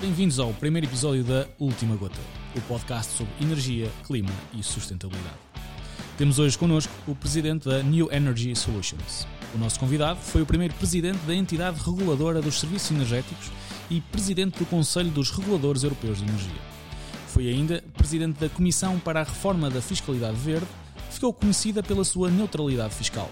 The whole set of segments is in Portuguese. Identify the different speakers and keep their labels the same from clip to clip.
Speaker 1: Bem-vindos ao primeiro episódio da Última Gota, o podcast sobre energia, clima e sustentabilidade. Temos hoje connosco o presidente da New Energy Solutions. O nosso convidado foi o primeiro presidente da entidade reguladora dos serviços energéticos e presidente do Conselho dos Reguladores Europeus de Energia. Foi ainda presidente da Comissão para a Reforma da Fiscalidade Verde, que ficou conhecida pela sua neutralidade fiscal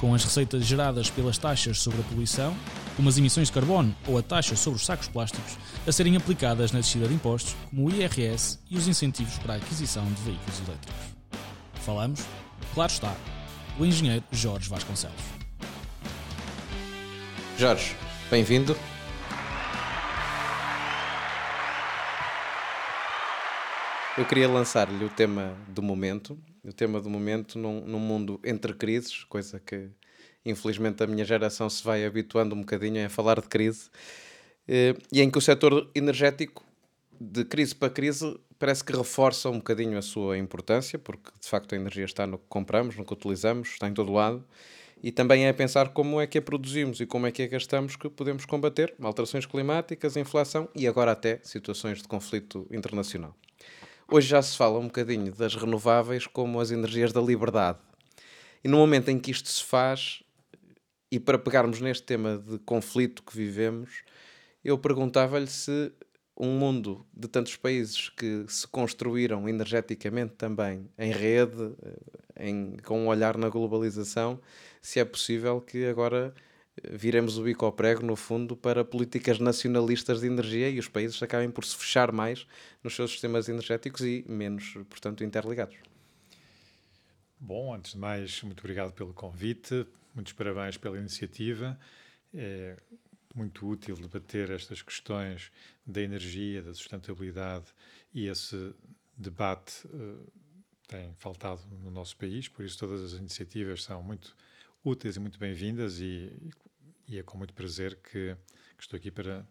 Speaker 1: com as receitas geradas pelas taxas sobre a poluição, como as emissões de carbono ou a taxa sobre os sacos plásticos, a serem aplicadas na descida de impostos, como o IRS e os incentivos para a aquisição de veículos elétricos. Falamos, claro está, do engenheiro Jorge Vasconcelos.
Speaker 2: Jorge, bem-vindo. Eu queria lançar-lhe o tema do momento, o tema do momento num, num, mundo entre crises, coisa que infelizmente a minha geração se vai habituando um bocadinho a falar de crise, eh, e em que o setor energético, de crise para crise, parece que reforça um bocadinho a sua importância, porque de facto a energia está no que compramos, no que utilizamos, está em todo lado, e também é pensar como é que a produzimos e como é que a gastamos que podemos combater alterações climáticas, inflação e agora até situações de conflito internacional. Hoje já se fala um bocadinho das renováveis como as energias da liberdade. E no momento em que isto se faz, e para pegarmos neste tema de conflito que vivemos, eu perguntava-lhe se um mundo de tantos países que se construíram energeticamente também em rede, eh, em, com um olhar na globalização, se é possível que agora viremos o bico ao prego, no fundo, para políticas nacionalistas de energia e os países acabem por se fechar mais nos seus sistemas energéticos e menos, portanto, interligados.
Speaker 3: Bom, antes de mais, muito obrigado pelo convite, muitos parabéns pela iniciativa. É muito útil debater estas questões da energia, da sustentabilidade e esse debate uh, tem faltado no nosso país, por isso todas as iniciativas são muito úteis e muito bem-vindas e, e, é com muito prazer que, que, estou aqui para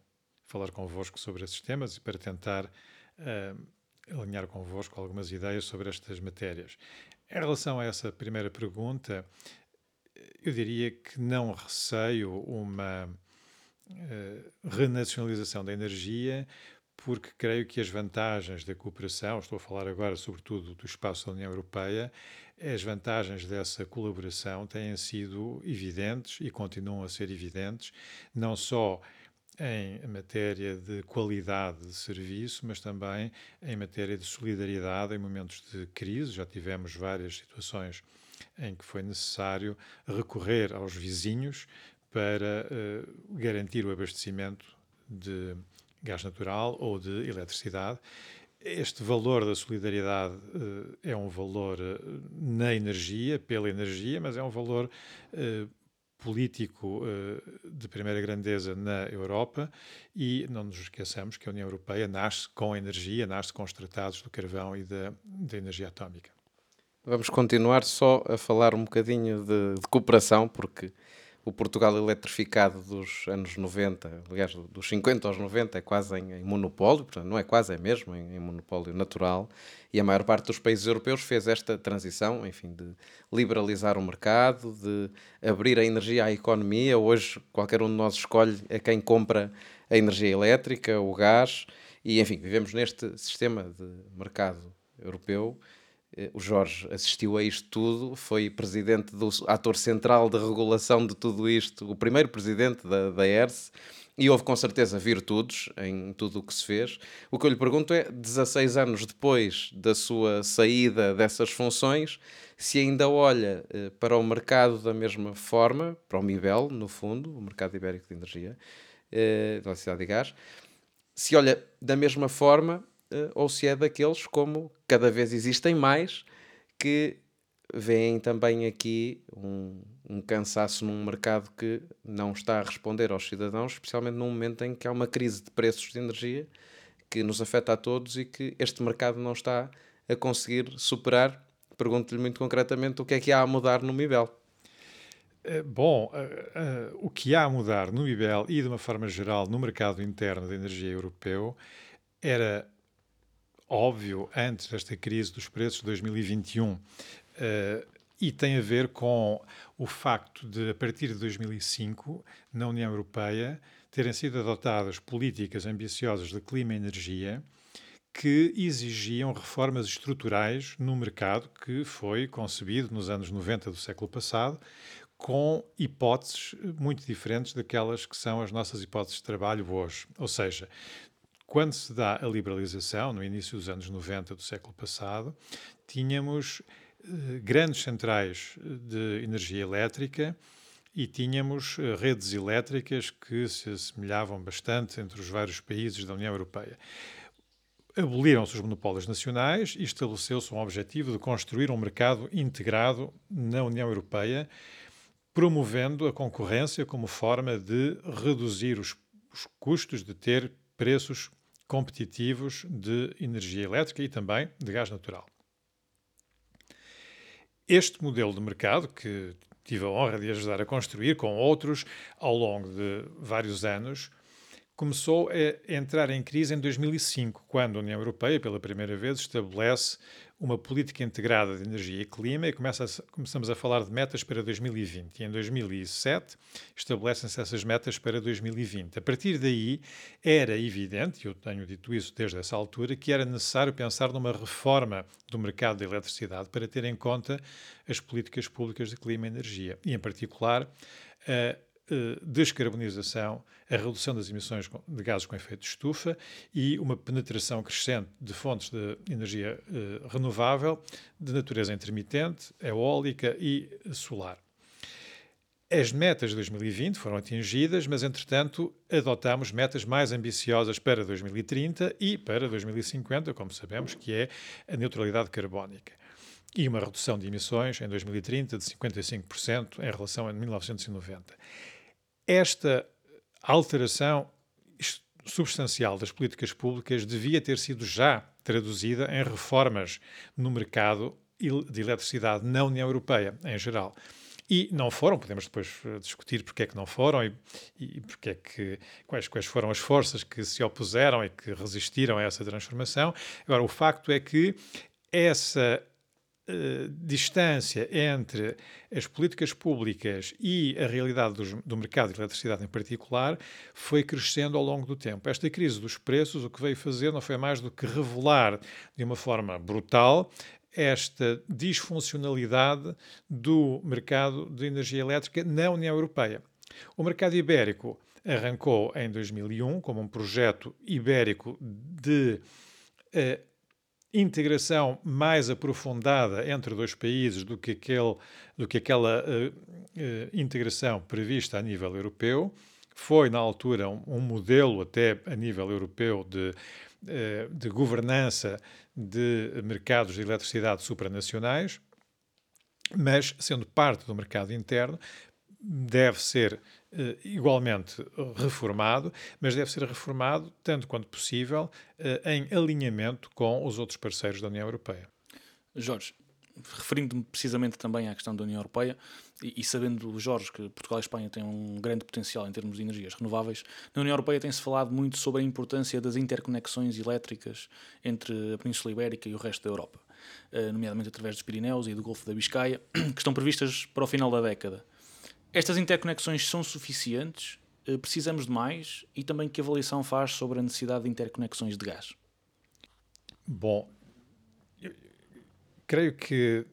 Speaker 3: falar convosco sobre esses temas e para tentar uh, alinhar convosco algumas ideias sobre estas matérias. Em relação a essa primeira pergunta, eu diria que não receio uma uh, renacionalização da energia, porque creio que as vantagens da cooperação, estou a falar agora sobretudo do espaço da União Europeia, as vantagens dessa colaboração têm sido evidentes e continuam a ser evidentes, não só em matéria de qualidade de serviço, mas também em matéria de solidariedade em momentos de crise. Já tivemos várias situações em que foi necessário recorrer aos vizinhos para uh, garantir o abastecimento de gás natural ou de eletricidade este valor da solidariedade uh, é um valor uh, na energia, pela energia, mas é um valor político de primeira grandeza na Europa e não nos esqueçamos que a União Europeia nasce com energia, nasce com os tratados do carvão e da, da energia atómica.
Speaker 2: Vamos continuar só a falar um bocadinho de, de cooperação, porque o Portugal eletrificado dos anos 90, aliás, dos 50 aos 90, é quase em, em monopólio, portanto, não é quase, é mesmo em, em, monopólio natural, e a maior parte dos países europeus fez esta transição, enfim, de liberalizar o mercado, de abrir a energia à economia. Hoje, qualquer um de nós escolhe a quem compra a energia elétrica, o gás, e, enfim, vivemos neste sistema de mercado europeu o Jorge assistiu a isto tudo, foi presidente do ator central de regulação de tudo isto, o primeiro presidente da, da ERSE, e houve com certeza virtudes em tudo o que se fez. O que eu lhe pergunto é, 16 anos depois da sua saída dessas funções, se ainda olha eh, para o mercado da mesma forma, para o MIBEL, no fundo, o Mercado Ibérico de Energia, eh, de Eletricidade e Gás, se olha da mesma forma ou se é daqueles, como cada vez existem mais, que veem também aqui um, um, cansaço num mercado que não está a responder aos cidadãos, especialmente num momento em que há uma crise de preços de energia que nos afeta a todos e que este mercado não está a conseguir superar. Pergunto-lhe muito concretamente o que é que há a mudar no MIBEL.
Speaker 3: Eh, bom, uh, uh, o que há a mudar no MIBEL e de uma forma geral no mercado interno de energia europeu era óbvio antes desta crise dos preços de 2021. Uh, eh, e tem a ver com o facto de, a partir de 2005, na União Europeia, terem sido adotadas políticas ambiciosas de clima e energia que exigiam reformas estruturais no mercado que foi concebido nos anos 90 do século passado, com hipóteses muito diferentes daquelas que são as nossas hipóteses de trabalho hoje. Ou seja, quando se dá a liberalização, no início dos anos 90 do século passado, tínhamos eh, grandes centrais de energia elétrica e tínhamos eh, redes elétricas que se assemelhavam bastante entre os vários países da União Europeia. Aboliram-se os monopólios nacionais e estabeleceu-se um objetivo de construir um mercado integrado na União Europeia, promovendo a concorrência como forma de reduzir os, os custos de ter preços competitivos de energia elétrica e também de gás natural. Este modelo de mercado, que tive a honra de ajudar a construir com outros ao longo de vários anos, começou a entrar em crise em 2005, quando a União Europeia, pela primeira vez, estabelece uma política integrada de energia e clima e começa a, começamos a falar de metas para 2020. E em 2007 estabelecem-se essas metas para 2020. A partir daí era evidente, e eu tenho dito isso desde essa altura, que era necessário pensar numa reforma do mercado da eletricidade para ter em conta as políticas públicas de clima e energia, e em particular a eh, descarbonização, a redução das emissões de gases com efeito de estufa e uma penetração crescente de fontes de energia uh, renovável de natureza intermitente, eólica e solar. As metas de 2020 foram atingidas, mas entretanto adotamos metas mais ambiciosas para 2030 e para 2050, como sabemos, que é a neutralidade carbónica. E uma redução de emissões em 2030 de 55% em relação a 1990. Esta alteração substancial das políticas públicas devia ter sido já traduzida em reformas no mercado de eletricidade na União Europeia, em geral. E não foram, podemos depois eh, discutir porque é que não foram e, e porque é que, quais, quais foram as forças que se opuseram e que resistiram a essa transformação. Agora, o facto é que essa eh, distância entre as políticas públicas e a realidade do, do mercado de eletricidade em particular foi crescendo ao longo do tempo. Esta crise dos preços, o que veio fazer não foi mais do que revelar de uma forma brutal esta disfuncionalidade do mercado de energia elétrica na União Europeia. O mercado ibérico arrancou em 2001 como um projeto ibérico de uh, integração mais aprofundada entre dois países do que, aquele, do que aquela uh, uh, integração prevista a nível europeu. Foi, na altura, um, um modelo até a nível europeu de, uh, de governança de mercados de eletricidade supranacionais, mas, sendo parte do mercado interno, deve ser igualmente reformado, mas deve ser reformado tanto quanto possível uh, em alinhamento com os outros parceiros da União Europeia.
Speaker 1: Jorge, referindo-me precisamente também à questão da União Europeia e, e, sabendo, Jorge, que Portugal e Espanha têm um grande potencial em termos de energias renováveis, na União Europeia tem-se falado muito sobre a importância das interconexões elétricas entre a Península Ibérica e o resto da Europa, uh, nomeadamente através dos Pirineus e do Golfo da Biscaia, que estão previstas para o final da década. Estas interconexões são suficientes? Eh, precisamos de mais? E também que avaliação faz sobre a necessidade de interconexões de gás?
Speaker 3: Bom, creio que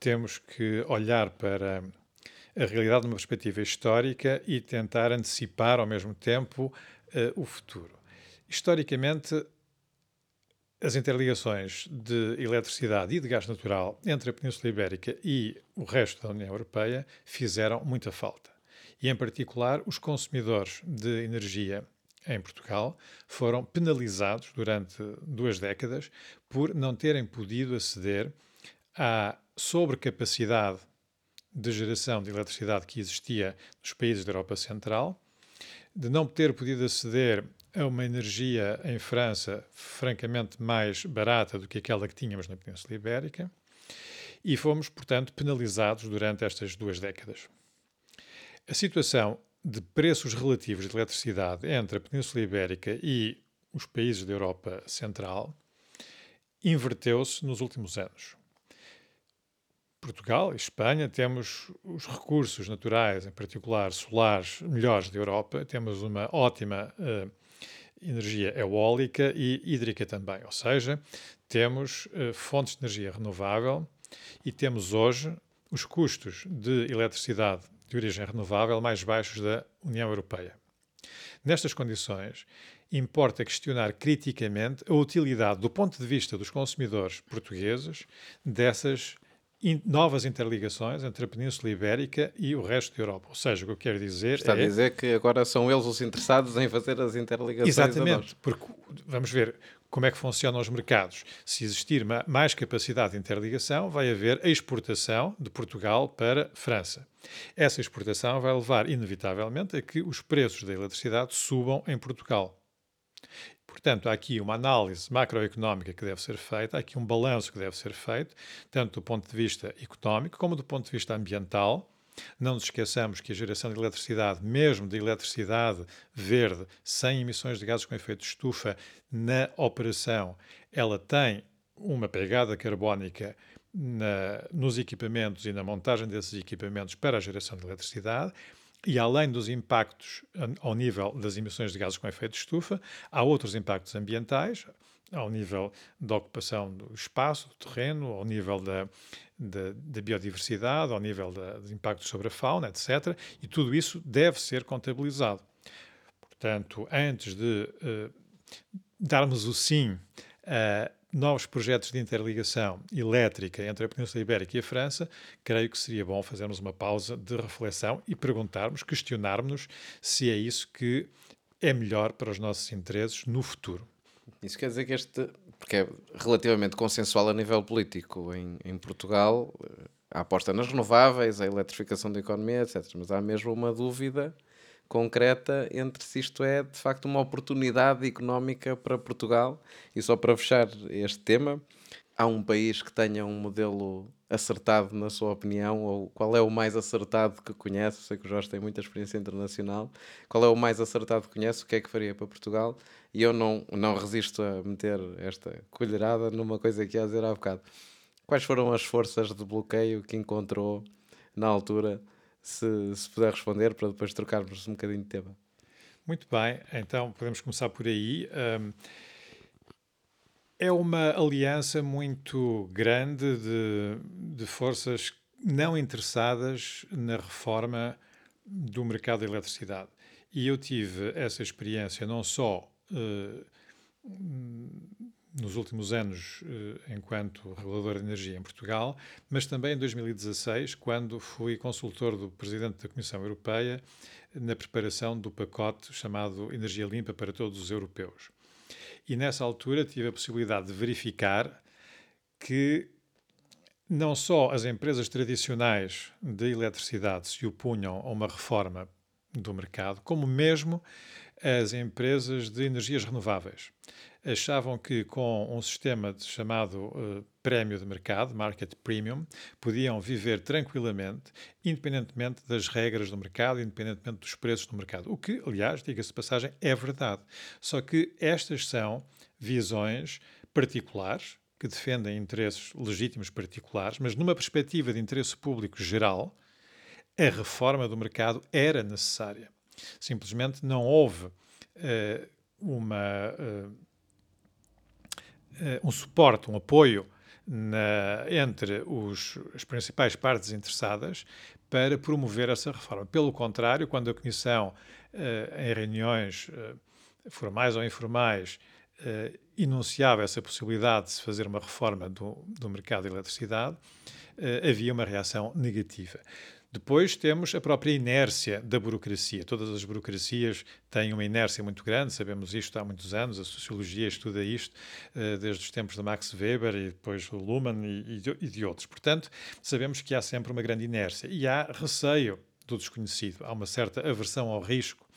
Speaker 3: temos que olhar para a realidade numa perspectiva histórica e tentar antecipar ao mesmo tempo uh, o futuro. Historicamente, as interligações de eletricidade e de gás natural entre a Península Ibérica e o resto da União Europeia fizeram muita falta. E, em particular, os consumidores de energia em Portugal foram penalizados durante duas décadas por não terem podido aceder à sobrecapacidade de geração de eletricidade que existia nos países da Europa Central, de não ter podido aceder a uma energia em França francamente mais barata do que aquela que tínhamos na Península Ibérica e fomos, portanto, penalizados durante estas duas décadas. A situação de preços relativos de eletricidade entre a Península Ibérica e os países da Europa Central inverteu-se nos últimos anos. Portugal e Espanha temos os recursos naturais, em particular solares, melhores da Europa. Temos uma ótima uh, energia eólica e hídrica também, ou seja, temos uh, fontes de energia renovável e temos hoje os custos de eletricidade de origem renovável mais baixos da União Europeia. Nestas condições, importa questionar criticamente a utilidade, do ponto de vista dos consumidores portugueses, dessas in novas interligações entre a Península Ibérica e o resto da Europa. Ou seja, o que eu quero dizer
Speaker 2: Está
Speaker 3: é...
Speaker 2: a dizer que agora são eles os interessados em fazer as interligações
Speaker 3: Exatamente, porque vamos ver como é que funcionam os mercados. Se existir mais capacidade de interligação, vai haver a exportação de Portugal para França. Essa exportação vai levar, inevitavelmente, a que os preços da eletricidade subam em Portugal. Portanto, há aqui uma análise macroeconómica que deve ser feita, há aqui um balanço que deve ser feito, tanto do ponto de vista económico como do ponto de vista ambiental. Não nos esqueçamos que a geração de eletricidade, mesmo de eletricidade verde, sem emissões de gases com efeito de estufa, na operação, ela tem uma pegada carbónica na, nos equipamentos e na montagem desses equipamentos para a geração de eletricidade. E além dos impactos ao nível das emissões de gases com efeito de estufa, há outros impactos ambientais, ao nível da ocupação do espaço, do terreno, ao nível da, da, da biodiversidade, ao nível da, dos impactos sobre a fauna, etc. E tudo isso deve ser contabilizado. Portanto, antes de uh, darmos o sim a novos projetos de interligação elétrica entre a Península Ibérica e a França, creio que seria bom fazermos uma pausa de reflexão e perguntarmos, questionarmos se é isso que é melhor para os nossos interesses no futuro.
Speaker 2: Isso quer dizer que este, porque é relativamente consensual a nível político em, em Portugal, a aposta nas renováveis, a eletrificação da economia, etc. Mas há mesmo uma dúvida concreta entre se isto é de facto uma oportunidade económica para Portugal. E só para fechar este tema, há um país que tenha um modelo acertado, na sua opinião, ou qual é o mais acertado que conhece? Sei que o Jorge tem muita experiência internacional. Qual é o mais acertado que conhece? O que é que faria para Portugal? E eu não, não resisto a meter esta colherada numa coisa que ia dizer há bocado. Quais foram as forças de bloqueio que encontrou na altura se, se puder responder, para depois trocarmos um bocadinho de tema.
Speaker 3: Muito bem, então podemos começar por aí. Um, é uma aliança muito grande de, de forças não interessadas na reforma do mercado de eletricidade. E eu tive essa experiência não só uh, nos últimos anos eh, enquanto regulador de energia em Portugal, mas também em 2016, quando fui consultor do Presidente da Comissão Europeia na preparação do pacote chamado Energia Limpa para Todos os Europeus. E nessa altura tive a possibilidade de verificar que não só as empresas tradicionais de eletricidade se opunham a uma reforma do mercado, como mesmo as empresas de energias renováveis achavam que com um sistema chamado uh, prémio de mercado, market premium, podiam viver tranquilamente, independentemente das regras do mercado, independentemente dos preços do mercado. O que, aliás, diga-se de passagem, é verdade. Só que estas são visões particulares que defendem interesses legítimos particulares, mas numa perspectiva de interesse público geral, a reforma do mercado era necessária. Simplesmente não houve uh, uma uh, um suporte, um apoio na, entre os, as principais partes interessadas para promover essa reforma. Pelo contrário, quando a Comissão, uh, em reuniões uh, formais ou informais, enunciava essa possibilidade de se fazer uma reforma do, do mercado de eletricidade, havia uma reação negativa. Depois temos a própria inércia da burocracia. Todas as burocracias têm uma inércia muito grande, sabemos isto há muitos anos, a sociologia estuda isto uh, desde os tempos de Max Weber e depois o Luhmann e de outros. Portanto, sabemos que há sempre uma grande inércia e há receio do desconhecido, há uma certa aversão ao risco.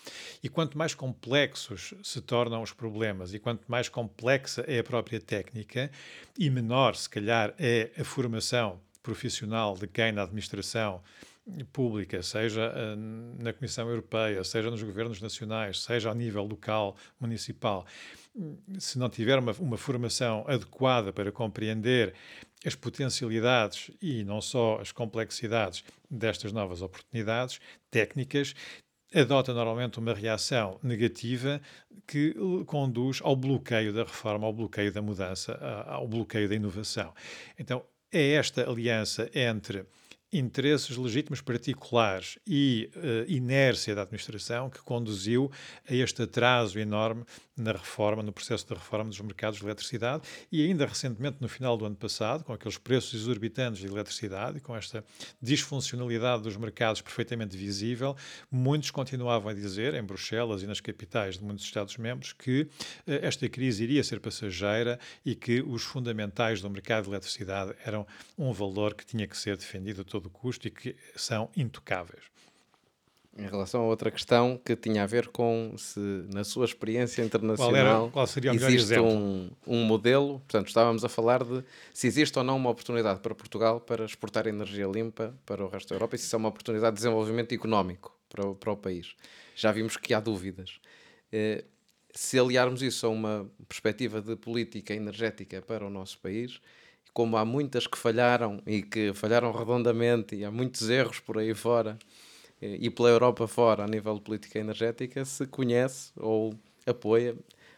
Speaker 3: E quanto mais complexos se tornam os problemas e quanto mais complexa é a própria técnica e menor, se calhar, é a formação profissional de quem na administração pública, seja na Comissão Europeia, seja nos governos nacionais, seja a nível local, municipal, se não tiver uma, uma formação adequada para compreender as potencialidades e não só as complexidades destas novas oportunidades técnicas, adota normalmente uma reação negativa que conduz ao bloqueio da reforma, ao bloqueio da mudança, ao bloqueio da inovação. Então, é esta aliança entre interesses legítimos particulares e uh, inércia da administração que conduziu a este atraso enorme na reforma, no processo de reforma dos mercados de eletricidade e ainda recentemente, no final do ano passado, com aqueles preços exorbitantes de eletricidade e com esta disfuncionalidade dos mercados perfeitamente visível, muitos continuavam a dizer, em Bruxelas e nas capitais de muitos Estados-membros, que uh, esta crise iria ser passageira e que os fundamentais do mercado de eletricidade eram um valor que tinha que ser defendido todo todo custo e que são intocáveis.
Speaker 2: Em relação a outra questão que tinha a ver com se, na sua experiência internacional,
Speaker 3: qual, era, qual seria o
Speaker 2: existe um, um, modelo. Portanto, estávamos a falar de se existe ou não uma oportunidade para Portugal para exportar energia limpa para o resto da Europa e se isso é uma oportunidade de desenvolvimento económico para o, para o país. Já vimos que há dúvidas. Eh, se aliarmos isso a uma perspectiva de política energética para o nosso país, como há muitas que falharam e que falharam redondamente e há muitos erros por aí fora e pela Europa fora a nível de política energética, se conhece ou apoia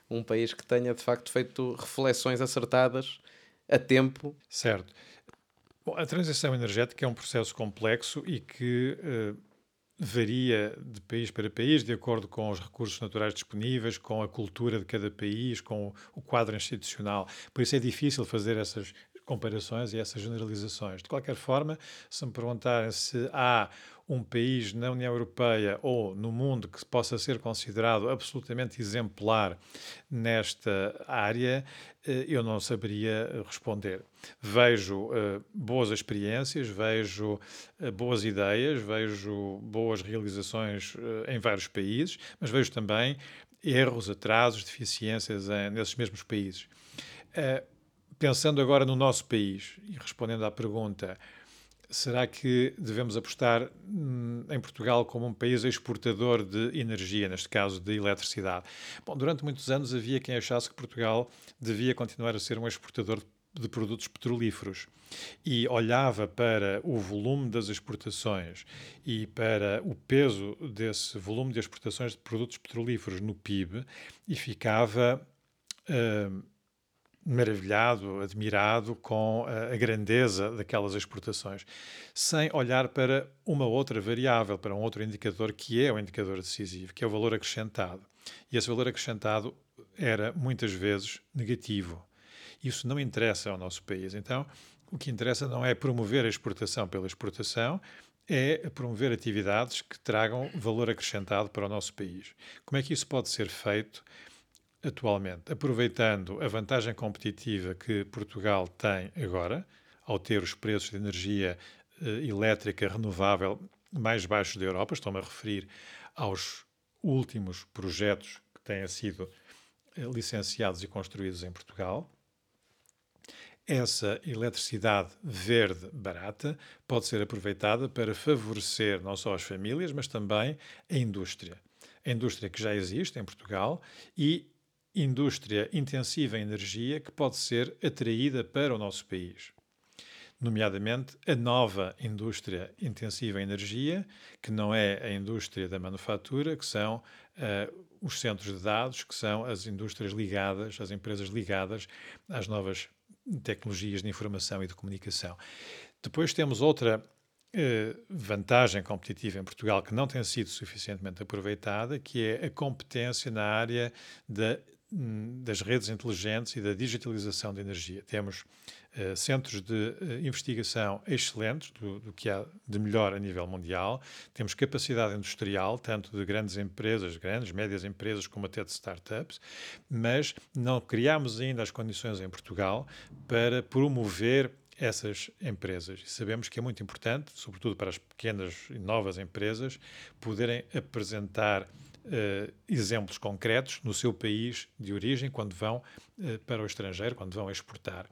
Speaker 2: um país que tenha de facto feito reflexões acertadas a tempo.
Speaker 3: Certo. Bom, a transição energética é um processo complexo e que uh, varia de país para país, de acordo com os recursos naturais disponíveis, com a cultura de cada país, com o quadro institucional. Por isso é difícil fazer essas comparações e essas generalizações. De qualquer forma, se me perguntarem se há um país na União Europeia ou no mundo que possa ser considerado absolutamente exemplar nesta área, eh, eu não saberia responder. Vejo uh, boas experiências, vejo boas ideias, vejo boas realizações em vários países, mas vejo também erros, atrasos, deficiências nesses mesmos países pensando agora no nosso país e respondendo à pergunta, será que devemos apostar hum, em Portugal como um país exportador de energia, neste caso de eletricidade? Bom, durante muitos anos havia quem achasse que Portugal devia continuar a ser um exportador de produtos petrolíferos e olhava para o volume das exportações e para o peso desse volume de exportações de produtos petrolíferos no PIB e ficava uh, maravilhado, admirado com a, grandeza daquelas exportações, sem olhar para uma outra variável, para um outro indicador que é o indicador decisivo, que é o valor acrescentado. E esse valor acrescentado era muitas vezes negativo. Isso não interessa ao nosso país. Então, o que interessa não é promover a exportação pela exportação, é promover atividades que tragam valor acrescentado para o nosso país. Como é que isso pode ser feito? Atualmente, aproveitando a vantagem competitiva que Portugal tem agora, ao ter os preços de energia uh, elétrica renovável mais baixos da Europa, estou-me a referir aos últimos projetos que têm sido uh, licenciados e construídos em Portugal. Essa eletricidade verde barata pode ser aproveitada para favorecer não só as famílias, mas também a indústria. A indústria que já existe em Portugal e indústria intensiva em energia que pode ser atraída para o nosso país. Nomeadamente a nova indústria intensiva em energia, que não é a indústria da manufatura, que são uh, os centros de dados, que são as indústrias ligadas, as empresas ligadas às novas tecnologias de informação e de comunicação. Depois temos outra Uh, vantagem competitiva em Portugal que não tem sido suficientemente aproveitada, que é a competência na área da das redes inteligentes e da digitalização de energia. Temos uh, centros de uh, investigação excelentes, do, do, que há de melhor a nível mundial, temos capacidade industrial, tanto de grandes empresas, grandes, médias empresas, como até de startups, mas não criamos ainda as condições em Portugal para promover essas empresas. E sabemos que é muito importante, sobretudo para as pequenas e novas empresas, poderem apresentar uh, exemplos concretos no seu país de origem quando vão uh, para o estrangeiro, quando vão exportar.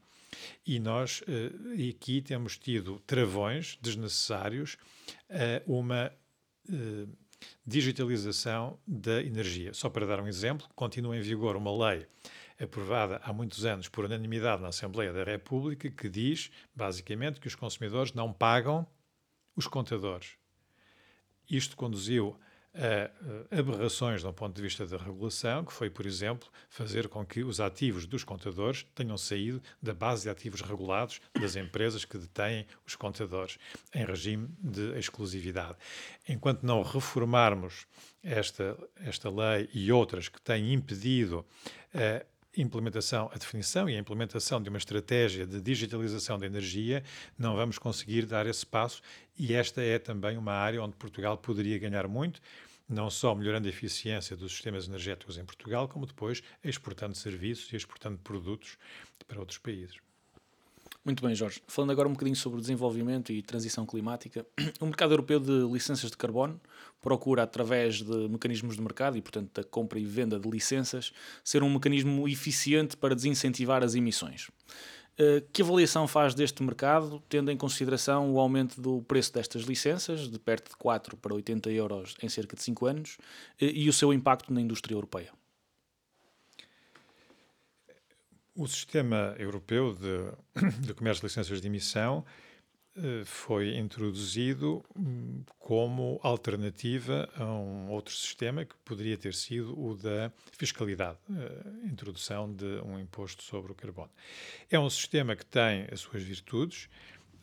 Speaker 3: E nós uh, aqui temos tido travões desnecessários a uma digitalização da energia. Só para dar um exemplo, continua em vigor uma lei aprovada há muitos anos por unanimidade na Assembleia da República que diz, basicamente, que os consumidores não pagam os contadores. Isto conduziu aberrações do ponto de vista da regulação, que foi, por exemplo, fazer com que os ativos dos contadores tenham saído da base de ativos regulados das empresas que detêm os contadores, em regime de exclusividade. Enquanto não reformarmos esta, esta lei e outras que têm impedido a implementação, a definição e a implementação de uma estratégia de digitalização da energia, não vamos conseguir dar esse passo e esta é também uma área onde Portugal poderia ganhar muito, não só melhorando a eficiência dos sistemas energéticos em Portugal, como depois exportando serviços e exportando produtos para outros países.
Speaker 1: Muito bem, Jorge. Falando agora um bocadinho sobre desenvolvimento e transição climática, o mercado europeu de licenças de carbono procura, através de mecanismos de mercado e, portanto, da compra e venda de licenças, ser um mecanismo eficiente para desincentivar as emissões. Eh, que avaliação faz deste mercado, tendo em consideração o aumento do preço destas licenças, de perto de 4 para 80 euros em cerca de 5 anos, eh, e o seu impacto na indústria europeia?
Speaker 3: O sistema europeu de, de comércio de licenças de emissão eh, foi introduzido hum, como alternativa a um outro sistema que poderia ter sido o da fiscalidade, a introdução de um imposto sobre o carbono. É um sistema que tem as suas virtudes,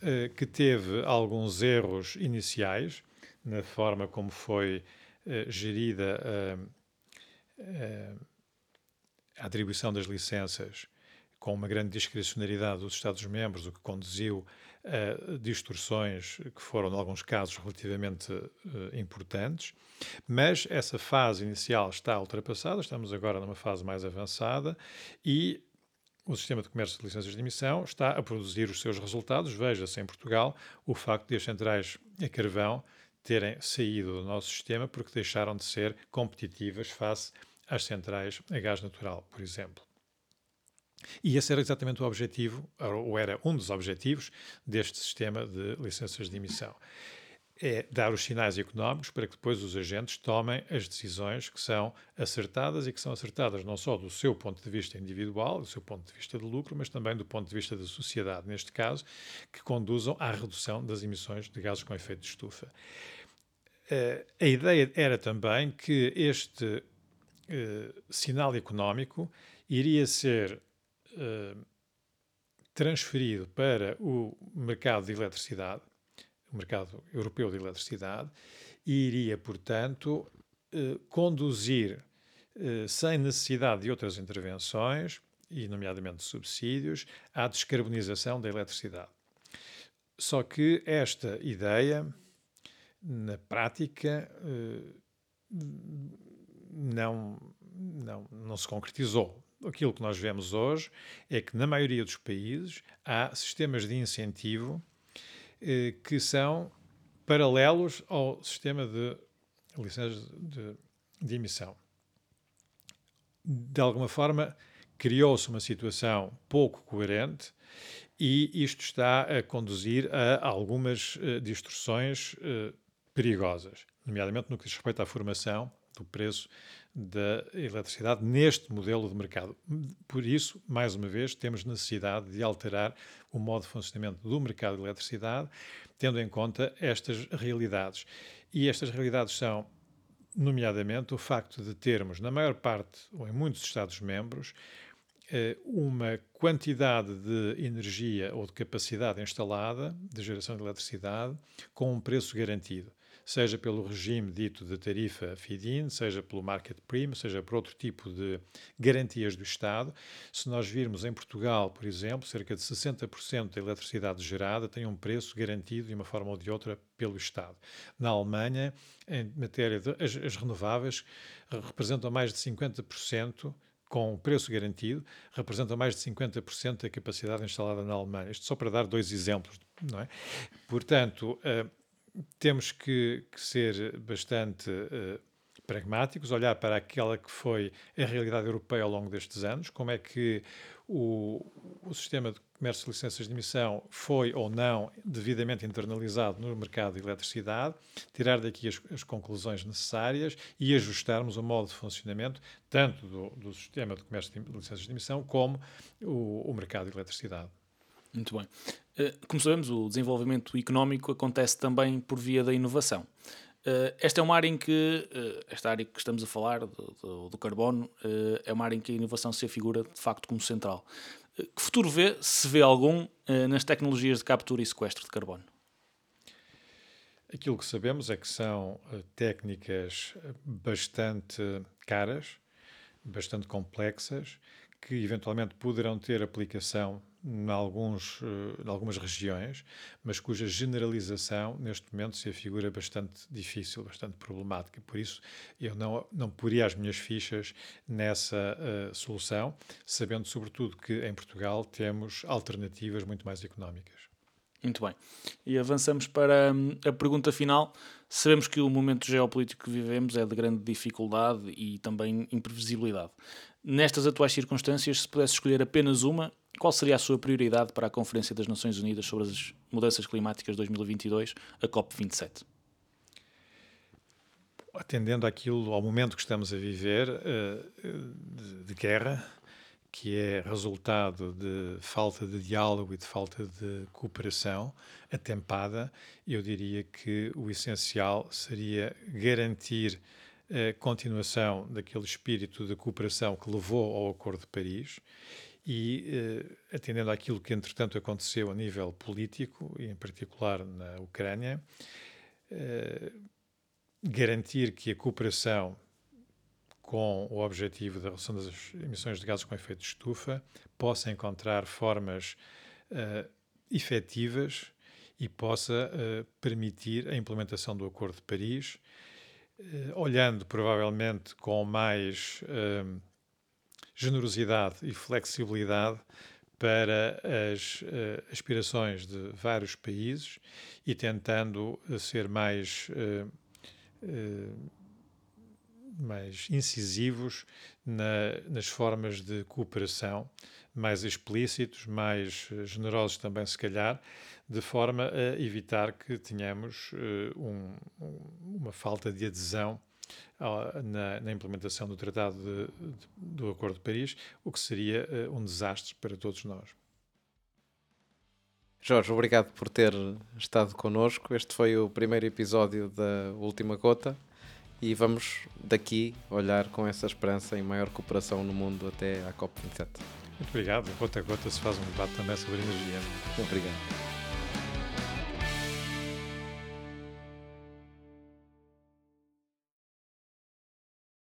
Speaker 3: eh, que teve alguns erros iniciais na forma como foi eh, gerida a, a atribuição das licenças com uma grande discrecionalidade dos Estados-membros, o que conduziu a distorções que foram, em alguns casos, relativamente uh, importantes. Mas essa fase inicial está ultrapassada, estamos agora numa fase mais avançada e o sistema de comércio de licenças de emissão está a produzir os seus resultados. Veja-se em Portugal o facto de as centrais a carvão terem saído do nosso sistema porque deixaram de ser competitivas face às centrais a gás natural, por exemplo. E esse era exatamente o objetivo, ou era um dos objetivos, deste sistema de licenças de emissão. É dar os sinais económicos para que depois os agentes tomem as decisões que são acertadas e que são acertadas não só do seu ponto de vista individual, do seu ponto de vista de lucro, mas também do ponto de vista da sociedade, neste caso, que conduzam à redução das emissões de gases com efeito de estufa. Uh, a ideia era também que este uh, sinal económico iria ser eh, transferido para o mercado de eletricidade, o mercado europeu de eletricidade, e iria, portanto, uh, conduzir, uh, sem necessidade de outras intervenções, e nomeadamente subsídios, à descarbonização da eletricidade. Só que esta ideia, na prática, não, não, não se concretizou aquilo que nós vemos hoje é que, na maioria dos países, há sistemas de incentivo eh, que são paralelos ao sistema de licenças de, de emissão. De alguma forma, criou-se uma situação pouco coerente e isto está a conduzir a algumas eh, distorções eh, perigosas, nomeadamente no que diz respeito à formação do preço da eletricidade neste modelo de mercado. Por isso, mais uma vez, temos necessidade de alterar o modo de funcionamento do mercado de eletricidade, tendo em conta estas realidades. E estas realidades são, nomeadamente, o facto de termos, na maior parte, ou em muitos Estados-membros, eh, uma quantidade de energia ou de capacidade instalada de geração de eletricidade com um preço garantido seja pelo regime dito de tarifa feed-in, seja pelo market premium, seja por outro tipo de garantias do Estado. Se nós virmos em Portugal, por exemplo, cerca de 60% da eletricidade gerada tem um preço garantido de uma forma ou de outra pelo Estado. Na Alemanha, em matéria de as, as renováveis, representam mais de 50% com preço garantido, representam mais de 50% da capacidade instalada na Alemanha. Isto só para dar dois exemplos, não é? Portanto, uh, temos que, que, ser bastante uh, pragmáticos, olhar para aquela que foi a realidade europeia ao longo destes anos, como é que o, o sistema de comércio de licenças de emissão foi ou não devidamente internalizado no mercado de eletricidade, tirar daqui as, as conclusões necessárias e ajustarmos o modo de funcionamento tanto do, do sistema de comércio de licenças de emissão como o, o mercado de eletricidade.
Speaker 1: Muito bem. Eh, como sabemos, o desenvolvimento económico acontece também por via da inovação. Uh, esta é uma área em que, uh, esta área que estamos a falar, do, do, do carbono, é uma área em que a inovação se afigura de facto como central. que futuro vê, se vê algum, nas tecnologias de captura e sequestro de carbono?
Speaker 3: Aquilo que sabemos é que são técnicas bastante caras, bastante complexas, que eventualmente poderão ter aplicação em, alguns, eh, em algumas regiões, mas cuja generalização neste momento se afigura bastante difícil, bastante problemática. Por isso, eu não, não poria as minhas fichas nessa uh, solução, sabendo sobretudo que em Portugal temos alternativas muito mais económicas.
Speaker 1: Muito bem. E avançamos para hum, a pergunta final. Sabemos que o momento geopolítico que vivemos é de grande dificuldade e também imprevisibilidade. Nestas atuais circunstâncias, se pudesse escolher apenas uma, qual seria a sua prioridade para a Conferência das Nações Unidas sobre as Mudanças Climáticas 2022, a COP27?
Speaker 3: Atendendo àquilo, ao momento que estamos a viver eh, de, guerra, que é resultado de falta de diálogo e de falta de cooperação atempada, eu diria que o essencial seria garantir a continuação daquele espírito de cooperação que levou ao Acordo de Paris e, eh, atendendo àquilo que entretanto aconteceu a nível político, e em particular na Ucrânia, eh, garantir que a cooperação com o objetivo da redução das emissões de gases com efeito de estufa possa encontrar formas uh, efetivas e possa uh, permitir a implementação do Acordo de Paris, uh, olhando provavelmente com mais generosidade e flexibilidade para as aspirações de vários países e tentando ser mais mais incisivos na, nas formas de cooperação, mais explícitos, mais generosos também, se calhar, de forma a evitar que tenhamos uh, um, uma falta de adesão na, na, implementação do Tratado de, de, do Acordo de Paris, o que seria uh, um desastre para todos nós.
Speaker 2: Jorge, obrigado por ter estado connosco. Este foi o primeiro episódio da Última Gota e vamos daqui olhar com essa esperança em maior cooperação no mundo até à COP27.
Speaker 3: Muito obrigado. Gota a gota se faz um debate também sobre energia.
Speaker 2: Obrigado.